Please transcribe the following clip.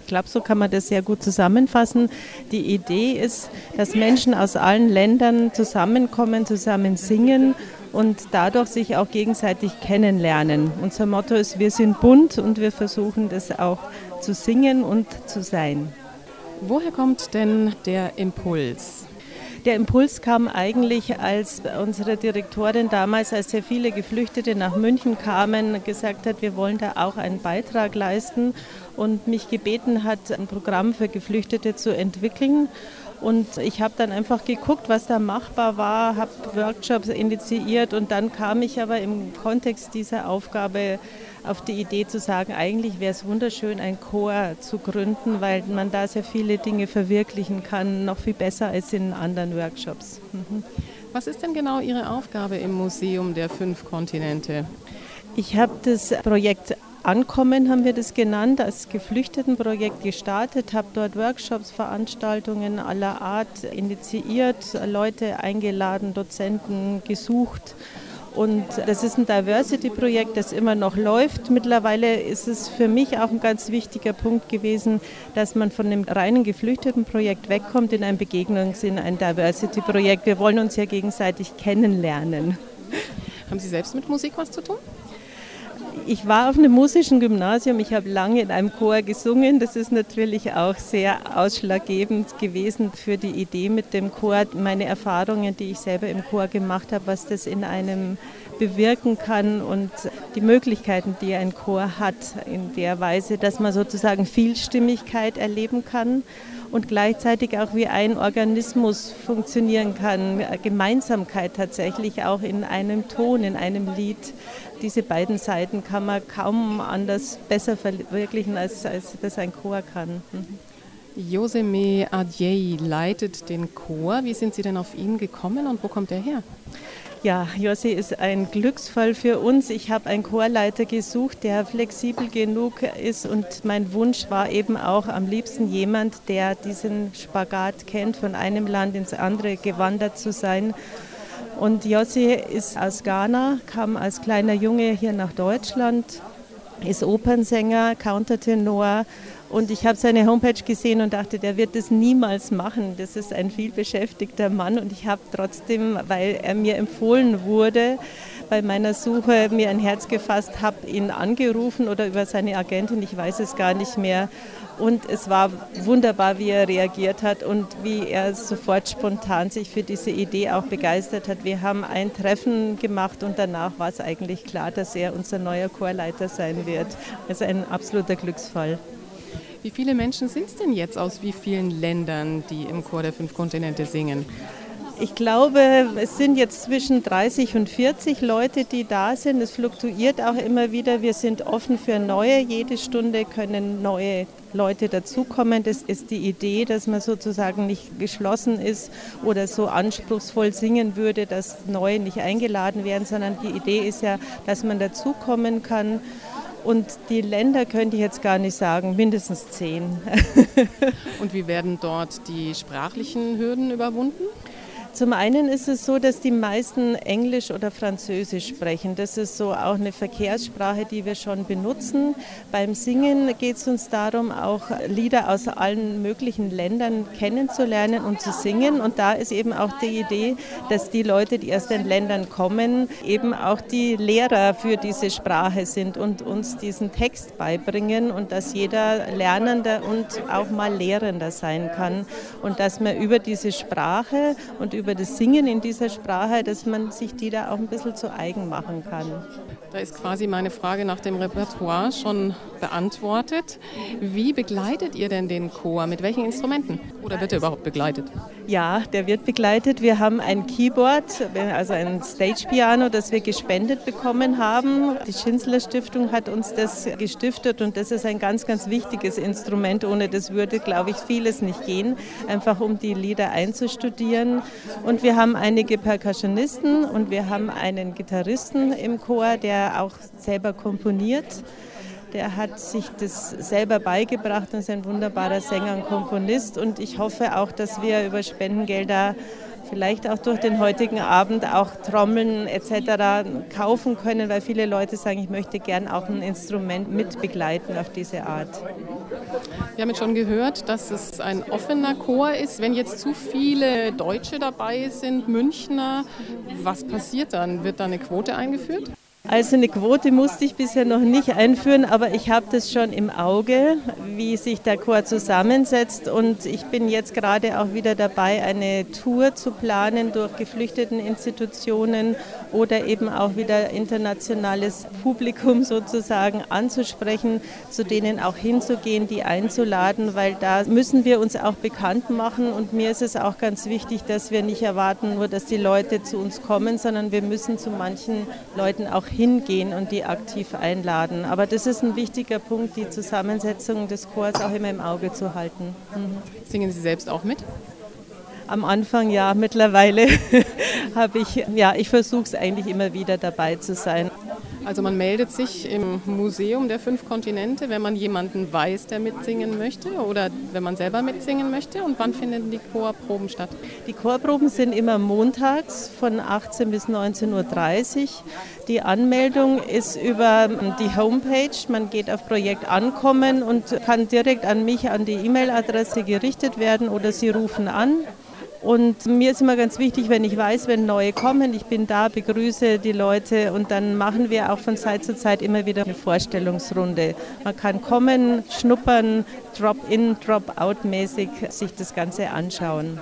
Ich glaube, so kann man das sehr gut zusammenfassen. Die Idee ist, dass Menschen aus allen Ländern zusammenkommen, zusammen singen und dadurch sich auch gegenseitig kennenlernen. Unser Motto ist, wir sind bunt und wir versuchen das auch zu singen und zu sein. Woher kommt denn der Impuls? Der Impuls kam eigentlich, als unsere Direktorin damals, als sehr viele Geflüchtete nach München kamen, gesagt hat, wir wollen da auch einen Beitrag leisten und mich gebeten hat, ein Programm für Geflüchtete zu entwickeln. Und ich habe dann einfach geguckt, was da machbar war, habe Workshops initiiert und dann kam ich aber im Kontext dieser Aufgabe auf die Idee zu sagen, eigentlich wäre es wunderschön, ein Chor zu gründen, weil man da sehr viele Dinge verwirklichen kann, noch viel besser als in anderen Workshops. Mhm. Was ist denn genau Ihre Aufgabe im Museum der fünf Kontinente? Ich habe das Projekt Ankommen haben wir das genannt, als Geflüchtetenprojekt gestartet, habe dort Workshops, Veranstaltungen aller Art initiiert, Leute eingeladen, Dozenten gesucht und das ist ein Diversity-Projekt, das immer noch läuft. Mittlerweile ist es für mich auch ein ganz wichtiger Punkt gewesen, dass man von dem reinen Geflüchtetenprojekt wegkommt in ein Begegnungssinn, ein Diversity-Projekt. Wir wollen uns ja gegenseitig kennenlernen. Haben Sie selbst mit Musik was zu tun? Ich war auf einem musischen Gymnasium, ich habe lange in einem Chor gesungen. Das ist natürlich auch sehr ausschlaggebend gewesen für die Idee mit dem Chor. Meine Erfahrungen, die ich selber im Chor gemacht habe, was das in einem bewirken kann und die Möglichkeiten, die ein Chor hat, in der Weise, dass man sozusagen Vielstimmigkeit erleben kann und gleichzeitig auch wie ein Organismus funktionieren kann, Gemeinsamkeit tatsächlich auch in einem Ton, in einem Lied. Diese beiden Seiten kann man kaum anders besser verwirklichen, als, als das ein Chor kann. Mhm. Joseme Adjei leitet den Chor. Wie sind Sie denn auf ihn gekommen und wo kommt er her? Ja, Jossi ist ein Glücksfall für uns. Ich habe einen Chorleiter gesucht, der flexibel genug ist und mein Wunsch war eben auch am liebsten jemand, der diesen Spagat kennt, von einem Land ins andere gewandert zu sein. Und Jossi ist aus Ghana, kam als kleiner Junge hier nach Deutschland, ist Opernsänger, Countertenor und ich habe seine Homepage gesehen und dachte, der wird das niemals machen. Das ist ein vielbeschäftigter Mann und ich habe trotzdem, weil er mir empfohlen wurde, bei meiner Suche mir ein Herz gefasst, habe ihn angerufen oder über seine Agentin, ich weiß es gar nicht mehr. Und es war wunderbar, wie er reagiert hat und wie er sofort spontan sich für diese Idee auch begeistert hat. Wir haben ein Treffen gemacht und danach war es eigentlich klar, dass er unser neuer Chorleiter sein wird. Also ein absoluter Glücksfall. Wie viele Menschen sind es denn jetzt aus wie vielen Ländern, die im Chor der fünf Kontinente singen? Ich glaube, es sind jetzt zwischen 30 und 40 Leute, die da sind. Es fluktuiert auch immer wieder. Wir sind offen für neue. Jede Stunde können neue Leute dazukommen. Das ist die Idee, dass man sozusagen nicht geschlossen ist oder so anspruchsvoll singen würde, dass neue nicht eingeladen werden, sondern die Idee ist ja, dass man dazukommen kann. Und die Länder könnte ich jetzt gar nicht sagen, mindestens zehn. Und wie werden dort die sprachlichen Hürden überwunden? Zum einen ist es so, dass die meisten Englisch oder Französisch sprechen. Das ist so auch eine Verkehrssprache, die wir schon benutzen. Beim Singen geht es uns darum, auch Lieder aus allen möglichen Ländern kennenzulernen und zu singen. Und da ist eben auch die Idee, dass die Leute, die aus den Ländern kommen, eben auch die Lehrer für diese Sprache sind und uns diesen Text beibringen und dass jeder Lernender und auch mal Lehrender sein kann und dass man über diese Sprache und über über das Singen in dieser Sprache, dass man sich die da auch ein bisschen zu eigen machen kann. Da ist quasi meine Frage nach dem Repertoire schon beantwortet. Wie begleitet ihr denn den Chor? Mit welchen Instrumenten? Oder wird er überhaupt begleitet? Ja, der wird begleitet. Wir haben ein Keyboard, also ein Stage-Piano, das wir gespendet bekommen haben. Die Schinzler Stiftung hat uns das gestiftet und das ist ein ganz, ganz wichtiges Instrument. Ohne das würde, glaube ich, vieles nicht gehen, einfach um die Lieder einzustudieren. Und wir haben einige Percussionisten und wir haben einen Gitarristen im Chor, der auch selber komponiert. Der hat sich das selber beigebracht und ist ein wunderbarer Sänger und Komponist. Und ich hoffe auch, dass wir über Spendengelder vielleicht auch durch den heutigen Abend auch Trommeln etc. kaufen können, weil viele Leute sagen, ich möchte gern auch ein Instrument mit begleiten auf diese Art. Wir haben jetzt schon gehört, dass es ein offener Chor ist. Wenn jetzt zu viele Deutsche dabei sind, Münchner, was passiert dann? Wird da eine Quote eingeführt? Also eine Quote musste ich bisher noch nicht einführen, aber ich habe das schon im Auge, wie sich der Chor zusammensetzt. Und ich bin jetzt gerade auch wieder dabei, eine Tour zu planen durch geflüchteten Institutionen oder eben auch wieder internationales Publikum sozusagen anzusprechen, zu denen auch hinzugehen, die einzuladen, weil da müssen wir uns auch bekannt machen. Und mir ist es auch ganz wichtig, dass wir nicht erwarten, nur dass die Leute zu uns kommen, sondern wir müssen zu manchen Leuten auch hingehen und die aktiv einladen. Aber das ist ein wichtiger Punkt, die Zusammensetzung des Chors auch immer im Auge zu halten. Mhm. Singen Sie selbst auch mit? Am Anfang ja, mittlerweile habe ich, ja, ich versuche es eigentlich immer wieder dabei zu sein. Also man meldet sich im Museum der fünf Kontinente, wenn man jemanden weiß, der mitsingen möchte oder wenn man selber mitsingen möchte. Und wann finden die Chorproben statt? Die Chorproben sind immer montags von 18 bis 19.30 Uhr. Die Anmeldung ist über die Homepage. Man geht auf Projekt Ankommen und kann direkt an mich, an die E-Mail-Adresse gerichtet werden oder Sie rufen an. Und mir ist immer ganz wichtig, wenn ich weiß, wenn neue kommen, ich bin da, begrüße die Leute und dann machen wir auch von Zeit zu Zeit immer wieder eine Vorstellungsrunde. Man kann kommen, schnuppern, Drop-in, Drop-out mäßig sich das Ganze anschauen.